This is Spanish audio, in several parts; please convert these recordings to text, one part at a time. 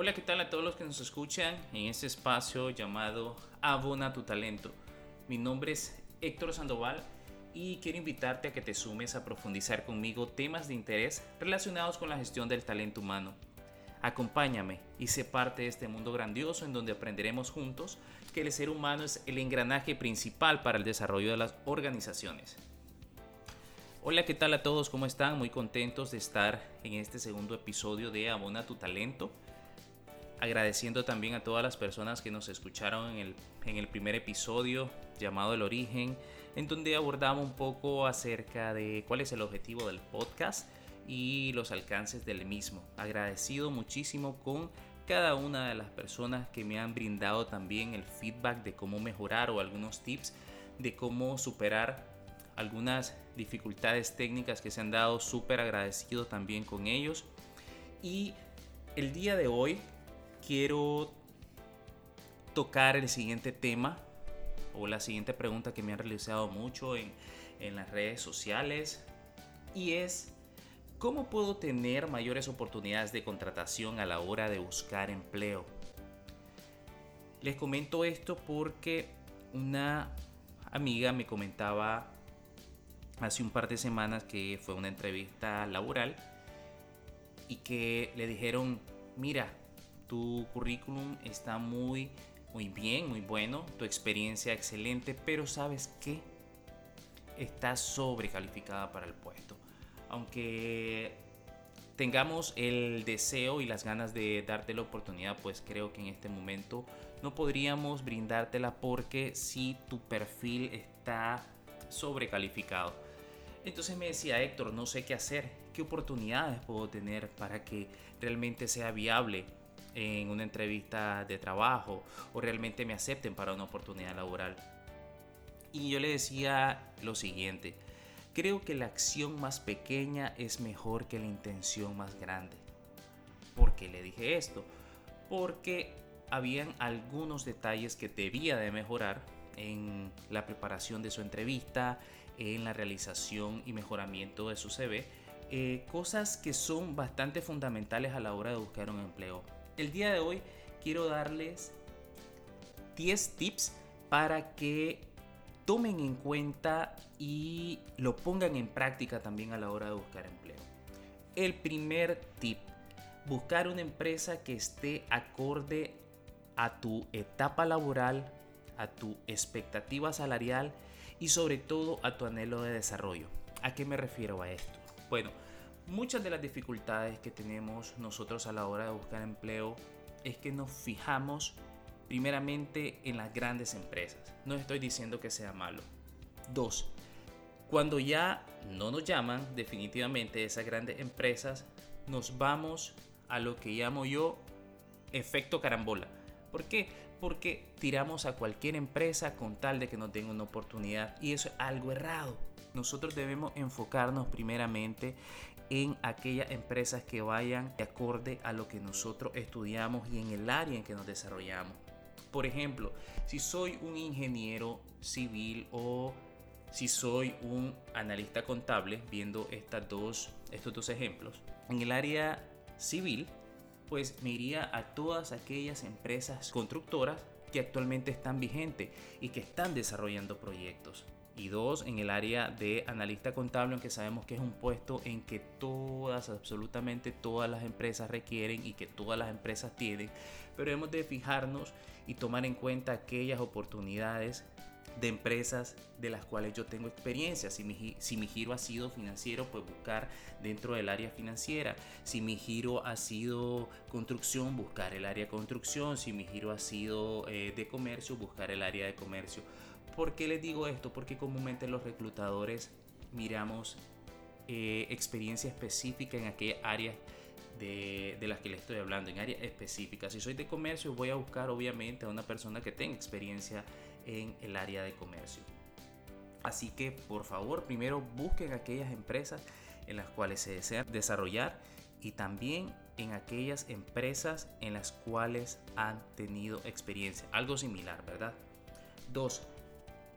Hola, ¿qué tal a todos los que nos escuchan en este espacio llamado Abona tu talento? Mi nombre es Héctor Sandoval y quiero invitarte a que te sumes a profundizar conmigo temas de interés relacionados con la gestión del talento humano. Acompáñame y sé parte de este mundo grandioso en donde aprenderemos juntos que el ser humano es el engranaje principal para el desarrollo de las organizaciones. Hola, ¿qué tal a todos? ¿Cómo están? Muy contentos de estar en este segundo episodio de Abona tu talento agradeciendo también a todas las personas que nos escucharon en el, en el primer episodio llamado El Origen, en donde abordamos un poco acerca de cuál es el objetivo del podcast y los alcances del mismo. Agradecido muchísimo con cada una de las personas que me han brindado también el feedback de cómo mejorar o algunos tips de cómo superar algunas dificultades técnicas que se han dado. Súper agradecido también con ellos. Y el día de hoy quiero tocar el siguiente tema o la siguiente pregunta que me han realizado mucho en, en las redes sociales y es ¿cómo puedo tener mayores oportunidades de contratación a la hora de buscar empleo? Les comento esto porque una amiga me comentaba hace un par de semanas que fue una entrevista laboral y que le dijeron, mira, tu currículum está muy, muy bien, muy bueno, tu experiencia excelente, pero sabes que estás sobrecalificada para el puesto. Aunque tengamos el deseo y las ganas de darte la oportunidad, pues creo que en este momento no podríamos brindártela porque si tu perfil está sobrecalificado. Entonces me decía Héctor, no sé qué hacer, qué oportunidades puedo tener para que realmente sea viable en una entrevista de trabajo o realmente me acepten para una oportunidad laboral. Y yo le decía lo siguiente, creo que la acción más pequeña es mejor que la intención más grande. ¿Por qué le dije esto? Porque habían algunos detalles que debía de mejorar en la preparación de su entrevista, en la realización y mejoramiento de su CV, eh, cosas que son bastante fundamentales a la hora de buscar un empleo. El día de hoy quiero darles 10 tips para que tomen en cuenta y lo pongan en práctica también a la hora de buscar empleo. El primer tip, buscar una empresa que esté acorde a tu etapa laboral, a tu expectativa salarial y sobre todo a tu anhelo de desarrollo. ¿A qué me refiero a esto? Bueno, Muchas de las dificultades que tenemos nosotros a la hora de buscar empleo es que nos fijamos primeramente en las grandes empresas. No estoy diciendo que sea malo. Dos, cuando ya no nos llaman definitivamente esas grandes empresas, nos vamos a lo que llamo yo efecto carambola. ¿Por qué? Porque tiramos a cualquier empresa con tal de que nos den una oportunidad y eso es algo errado. Nosotros debemos enfocarnos primeramente en aquellas empresas que vayan de acorde a lo que nosotros estudiamos y en el área en que nos desarrollamos. Por ejemplo, si soy un ingeniero civil o si soy un analista contable, viendo estas dos, estos dos ejemplos, en el área civil, pues me iría a todas aquellas empresas constructoras que actualmente están vigentes y que están desarrollando proyectos y dos en el área de analista contable, aunque sabemos que es un puesto en que todas, absolutamente todas las empresas requieren y que todas las empresas tienen, pero hemos de fijarnos y tomar en cuenta aquellas oportunidades de empresas de las cuales yo tengo experiencia. Si mi, si mi, giro ha sido financiero, pues buscar dentro del área financiera. Si mi giro ha sido construcción, buscar el área construcción. Si mi giro ha sido eh, de comercio, buscar el área de comercio. ¿Por qué les digo esto? Porque comúnmente los reclutadores miramos eh, experiencia específica en aquellas áreas de, de, las que les estoy hablando, en áreas específicas. Si soy de comercio, voy a buscar obviamente a una persona que tenga experiencia en el área de comercio. Así que por favor, primero busquen aquellas empresas en las cuales se desean desarrollar y también en aquellas empresas en las cuales han tenido experiencia. Algo similar, ¿verdad? Dos,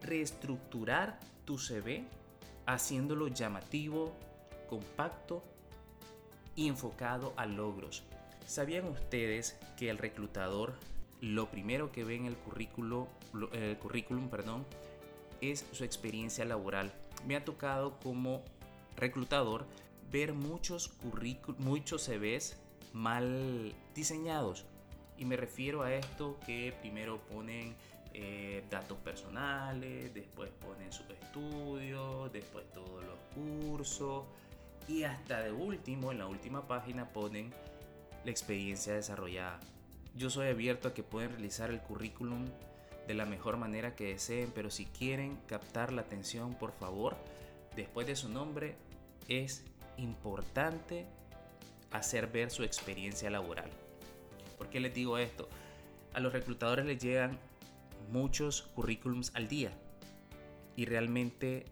reestructurar tu CV haciéndolo llamativo, compacto y enfocado a logros. ¿Sabían ustedes que el reclutador lo primero que ve en el currículo, el currículum perdón, es su experiencia laboral? Me ha tocado como reclutador ver muchos currículos, muchos CVs mal diseñados. Y me refiero a esto que primero ponen eh, datos personales, después ponen sus estudios, después todos los cursos y hasta de último, en la última página ponen la experiencia desarrollada. Yo soy abierto a que pueden realizar el currículum de la mejor manera que deseen, pero si quieren captar la atención, por favor, después de su nombre, es importante hacer ver su experiencia laboral. ¿Por qué les digo esto? A los reclutadores les llegan muchos currículums al día y realmente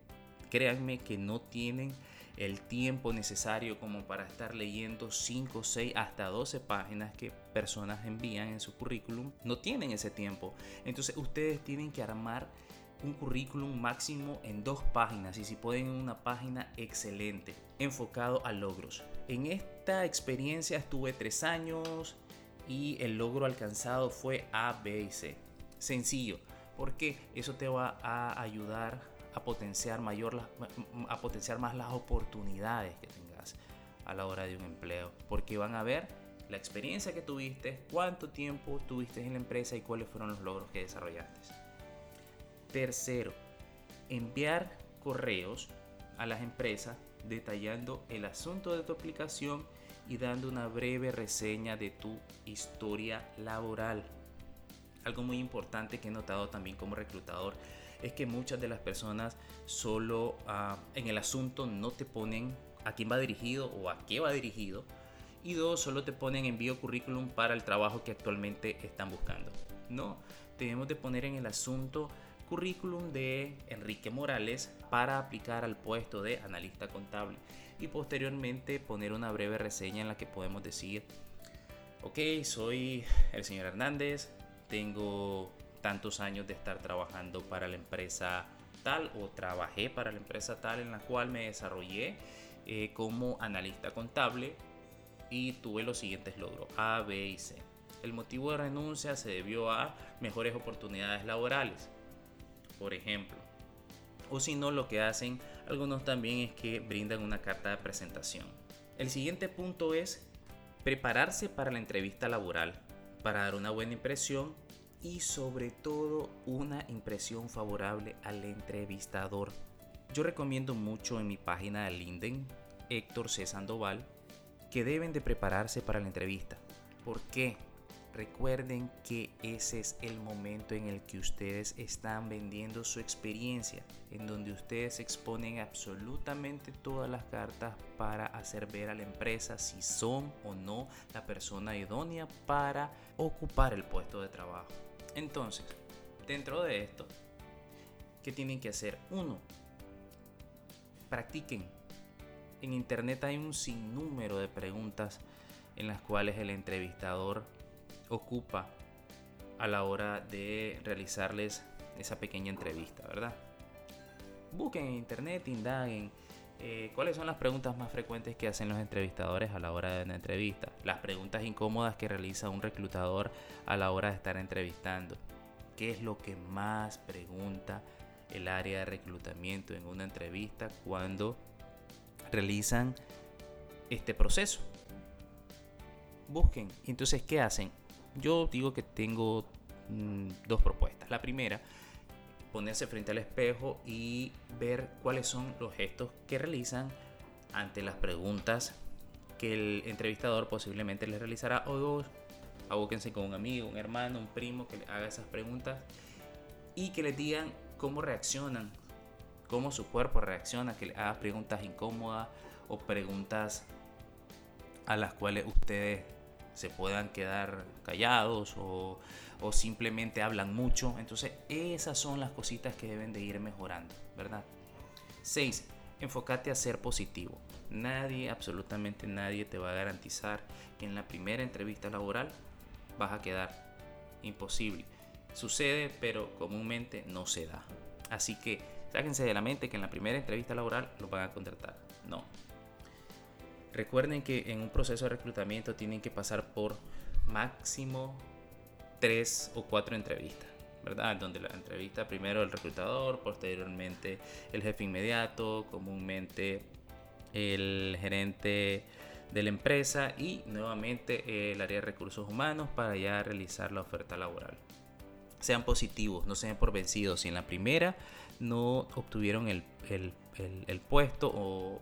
créanme que no tienen el tiempo necesario como para estar leyendo 5, 6, hasta 12 páginas que personas envían en su currículum. No tienen ese tiempo. Entonces ustedes tienen que armar un currículum máximo en dos páginas y si pueden en una página excelente, enfocado a logros. En esta experiencia estuve tres años y el logro alcanzado fue A, B y C. Sencillo, porque eso te va a ayudar a potenciar, mayor, a potenciar más las oportunidades que tengas a la hora de un empleo, porque van a ver la experiencia que tuviste, cuánto tiempo tuviste en la empresa y cuáles fueron los logros que desarrollaste. Tercero, enviar correos a las empresas detallando el asunto de tu aplicación y dando una breve reseña de tu historia laboral. Algo muy importante que he notado también como reclutador es que muchas de las personas solo ah, en el asunto no te ponen a quién va dirigido o a qué va dirigido. Y dos, solo te ponen envío currículum para el trabajo que actualmente están buscando. No, debemos de poner en el asunto currículum de Enrique Morales para aplicar al puesto de analista contable y posteriormente poner una breve reseña en la que podemos decir, ok, soy el señor Hernández, tengo tantos años de estar trabajando para la empresa tal o trabajé para la empresa tal en la cual me desarrollé eh, como analista contable y tuve los siguientes logros A, B y C. El motivo de renuncia se debió a mejores oportunidades laborales, por ejemplo. O si no, lo que hacen algunos también es que brindan una carta de presentación. El siguiente punto es prepararse para la entrevista laboral, para dar una buena impresión y sobre todo una impresión favorable al entrevistador. Yo recomiendo mucho en mi página de LinkedIn, Héctor C. Sandoval, que deben de prepararse para la entrevista. ¿Por qué? Recuerden que ese es el momento en el que ustedes están vendiendo su experiencia, en donde ustedes exponen absolutamente todas las cartas para hacer ver a la empresa si son o no la persona idónea para ocupar el puesto de trabajo. Entonces, dentro de esto, ¿qué tienen que hacer? Uno, practiquen. En internet hay un sinnúmero de preguntas en las cuales el entrevistador ocupa a la hora de realizarles esa pequeña entrevista, ¿verdad? Busquen en internet, indaguen eh, cuáles son las preguntas más frecuentes que hacen los entrevistadores a la hora de una entrevista, las preguntas incómodas que realiza un reclutador a la hora de estar entrevistando, qué es lo que más pregunta el área de reclutamiento en una entrevista cuando realizan este proceso. Busquen, entonces, ¿qué hacen? Yo digo que tengo mm, dos propuestas. La primera ponerse frente al espejo y ver cuáles son los gestos que realizan ante las preguntas que el entrevistador posiblemente les realizará o abóquense con un amigo, un hermano, un primo que haga esas preguntas y que les digan cómo reaccionan, cómo su cuerpo reacciona, que le haga preguntas incómodas o preguntas a las cuales ustedes se puedan quedar callados o, simplemente hablan mucho. Entonces esas son las cositas que deben de ir mejorando, ¿verdad? 6. Enfócate a ser positivo. Nadie, absolutamente nadie te va a garantizar que en la primera entrevista laboral vas a quedar. Imposible. Sucede, pero comúnmente no se da. Así que sáquense de la mente que en la primera entrevista laboral los van a contratar. No. Recuerden que en un proceso de reclutamiento tienen que pasar por máximo tres o cuatro entrevistas, ¿verdad? Donde la entrevista primero el reclutador, posteriormente el jefe inmediato, comúnmente el gerente de la empresa y nuevamente el área de recursos humanos para ya realizar la oferta laboral. Sean positivos, no sean por vencidos. Si en la primera no obtuvieron el, el puesto o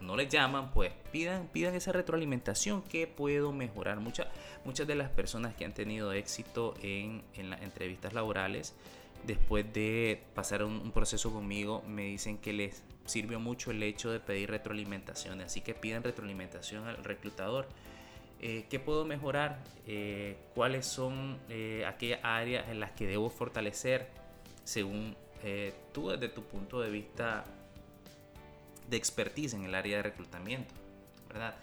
no les llaman, pues pidan, pidan esa retroalimentación que puedo mejorar. Muchas muchas de las personas que han tenido éxito en, en las entrevistas laborales, después de pasar un, proceso conmigo, me dicen que les sirvió mucho el hecho de pedir retroalimentación. Así que pidan retroalimentación al reclutador. Eh, ¿Qué puedo mejorar? Eh, ¿Cuáles son eh, aquellas áreas en las que debo fortalecer según tú desde tu punto de vista de expertise en el área de reclutamiento, ¿verdad?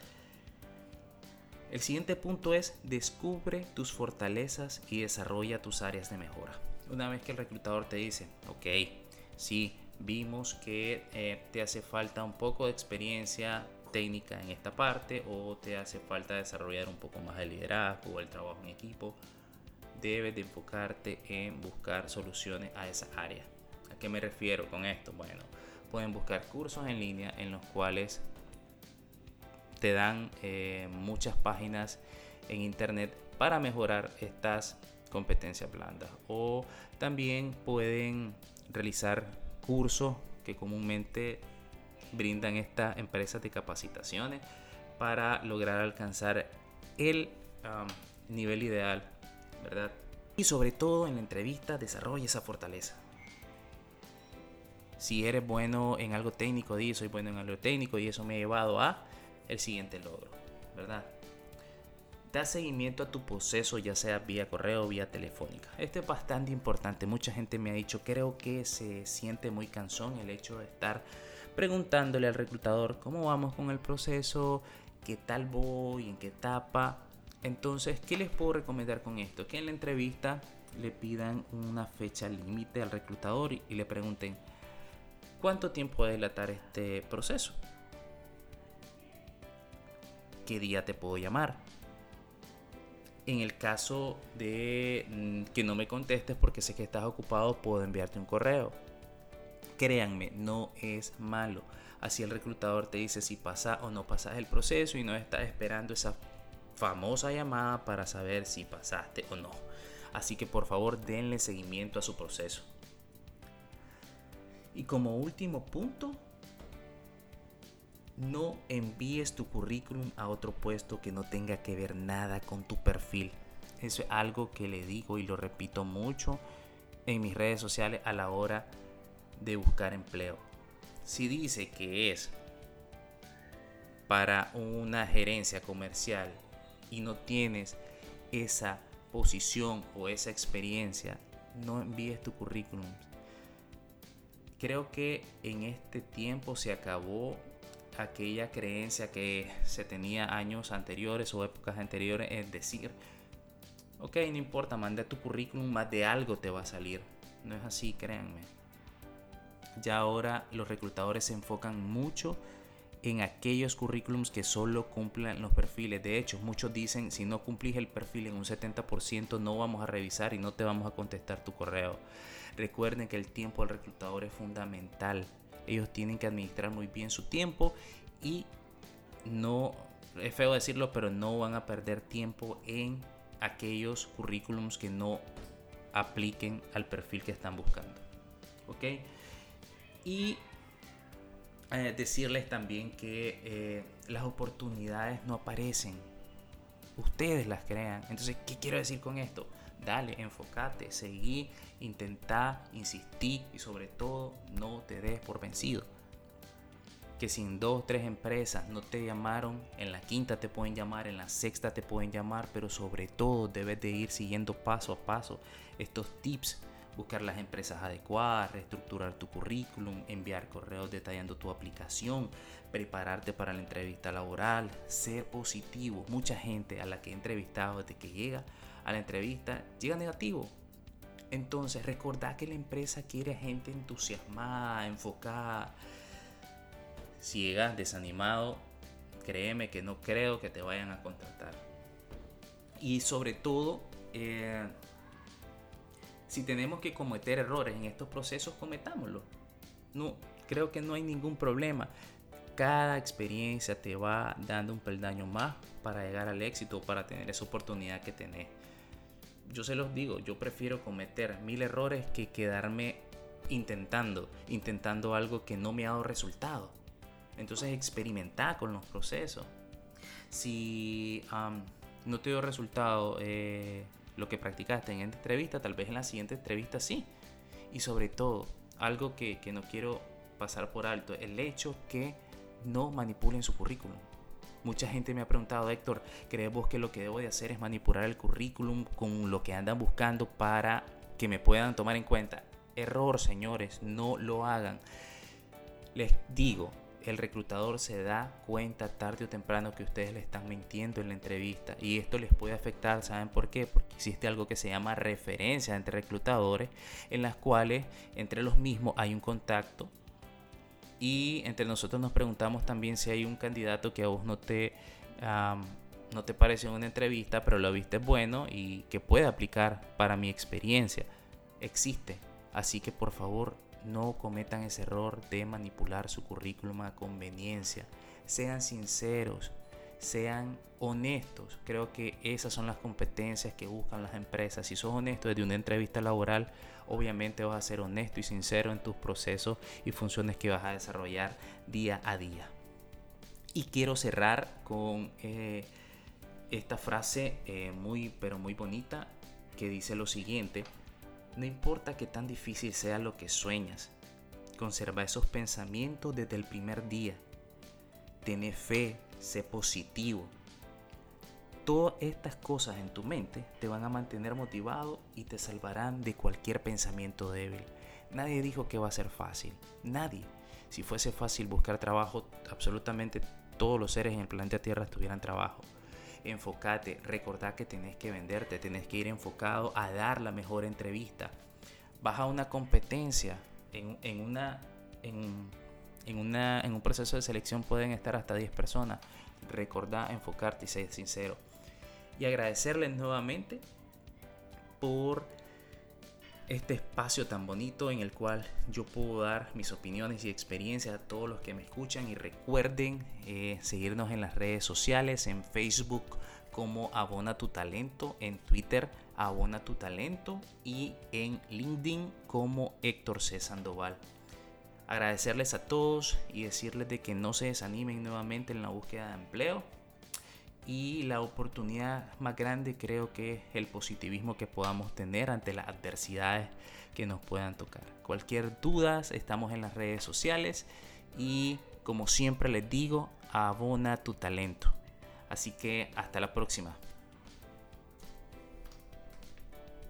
El siguiente punto es descubre tus fortalezas y desarrolla tus áreas de mejora. Una vez que el reclutador te dice, ok, sí, vimos que eh, te hace falta un poco de experiencia técnica en esta parte o te hace falta desarrollar un poco más de liderazgo o el trabajo en equipo, debes de enfocarte en buscar soluciones a esa área. ¿A qué me refiero con esto? Bueno, pueden buscar cursos en línea en los cuales te dan eh, muchas páginas en internet para mejorar estas competencias blandas o también pueden realizar cursos que comúnmente brindan estas empresas de capacitaciones para lograr alcanzar el nivel ideal, ¿verdad? Y sobre todo en la entrevista desarrolla esa fortaleza. Si eres bueno en algo técnico, di soy bueno en algo técnico y eso me ha llevado a el siguiente logro, ¿verdad? Da seguimiento a tu proceso, ya sea vía correo o vía telefónica. Esto es bastante importante. Mucha gente me ha dicho, creo que se siente muy cansón el hecho de estar preguntándole al reclutador cómo vamos con el proceso, qué tal voy, en qué etapa. Entonces, ¿qué les puedo recomendar con esto? Que en la entrevista le pidan una fecha límite al reclutador y le pregunten, ¿Cuánto tiempo puede dilatar este proceso? ¿Qué día te puedo llamar? En el caso de mm, que no me contestes porque sé que estás ocupado, puedo enviarte un correo. Créanme, no es malo. Así el reclutador te dice si pasa o no pasas el proceso y no estás esperando esa famosa llamada para saber si pasaste o no. Así que por favor denle seguimiento a su proceso. Y como último punto, no envíes tu currículum a otro puesto que no tenga que ver nada con tu perfil. Eso es algo que le digo y lo repito mucho en mis redes sociales a la hora de buscar empleo. Si dice que es para una gerencia comercial y no tienes esa posición o esa experiencia, no envíes tu currículum Creo que en este tiempo se acabó aquella creencia que se tenía años anteriores o épocas anteriores, es decir, ok, no importa, manda tu currículum, más de algo te va a salir. No es así, créanme. Ya ahora los reclutadores se enfocan mucho en aquellos currículums que solo cumplan los perfiles. De hecho, muchos dicen, si no cumplís el perfil en un 70%, no vamos a revisar y no te vamos a contestar tu correo. Recuerden que el tiempo del reclutador es fundamental. Ellos tienen que administrar muy bien su tiempo y no, es feo decirlo, pero no van a perder tiempo en aquellos currículums que no apliquen al perfil que están buscando. ¿Ok? Y eh, decirles también que eh, las oportunidades no aparecen. Ustedes las crean. Entonces, ¿qué quiero decir con esto? Dale, enfócate, seguí, intentá, insistí y sobre todo no te des por vencido. Que si en dos, tres empresas no te llamaron, en la quinta te pueden llamar, en la sexta te pueden llamar, pero sobre todo debes de ir siguiendo paso a paso estos tips buscar las empresas adecuadas, reestructurar tu currículum, enviar correos detallando tu aplicación, prepararte para la entrevista laboral, ser positivo. Mucha gente a la que he entrevistado desde que llega a la entrevista llega negativo. Entonces recordad que la empresa quiere gente entusiasmada, enfocada. Si llegas desanimado, créeme que no creo que te vayan a contratar. Y sobre todo, eh, si tenemos que cometer errores en estos procesos, cometámoslos. No, creo que no hay ningún problema. Cada experiencia te va dando un peldaño más para llegar al éxito, para tener esa oportunidad que tenés. Yo se los digo, yo prefiero cometer mil errores que quedarme intentando, intentando algo que no me ha dado resultado. Entonces experimenta con los procesos. Si no te dio resultado eh, lo que practicaste en esta entrevista, tal vez en la siguiente entrevista sí. Y sobre todo, algo que, que no quiero pasar por alto, el hecho que no manipulen su currículum. Mucha gente me ha preguntado, Héctor, ¿crees vos que lo que debo de hacer es manipular el currículum con lo que andan buscando para que me puedan tomar en cuenta? Error, señores, no lo hagan. Les digo, el reclutador se da cuenta tarde o temprano que ustedes le están mintiendo en la entrevista y esto les puede afectar, ¿saben por qué? Porque existe algo que se llama referencia entre reclutadores en las cuales entre los mismos hay un contacto y entre nosotros nos preguntamos también si hay un candidato que a vos no te, no te una entrevista, pero lo viste bueno y que puede aplicar para mi experiencia. Existe. Así que por favor no cometan ese error de manipular su currículum a conveniencia. Sean sinceros, sean honestos. Creo que esas son las competencias que buscan las empresas. Si sos honesto desde una entrevista laboral, obviamente vas a ser honesto y sincero en tus procesos y funciones que vas a desarrollar día a día. Y quiero cerrar con eh, esta frase eh, muy, pero muy bonita que dice lo siguiente. No importa que tan difícil sea lo que sueñas, conserva esos pensamientos desde el primer día. Ten fe, sé positivo, Todas estas cosas en tu mente te van a mantener motivado y te salvarán de cualquier pensamiento débil. Nadie dijo que va a ser fácil. Nadie. Si fuese fácil buscar trabajo, absolutamente todos los seres en el planeta Tierra tuvieran trabajo. Enfócate, recordá que tenés que venderte, tenés que ir enfocado a dar la mejor entrevista. Vas a una competencia, en, una, en, una, en un proceso de selección pueden estar hasta 10 personas. Recordá enfocarte y ser sincero y agradecerles nuevamente por este espacio tan bonito en el cual yo puedo dar mis opiniones y experiencias a todos los que me escuchan y recuerden eh, seguirnos en las redes sociales, en Facebook como Abona tu Talento, en Twitter Abona tu Talento y en LinkedIn como Héctor C. Sandoval. Agradecerles a todos y decirles de que no se desanimen nuevamente en la búsqueda de empleo y la oportunidad más grande creo que es el positivismo que podamos tener ante las adversidades que nos puedan tocar. Cualquier duda, estamos en las redes sociales y como siempre les digo, abona tu talento. Así que hasta la próxima.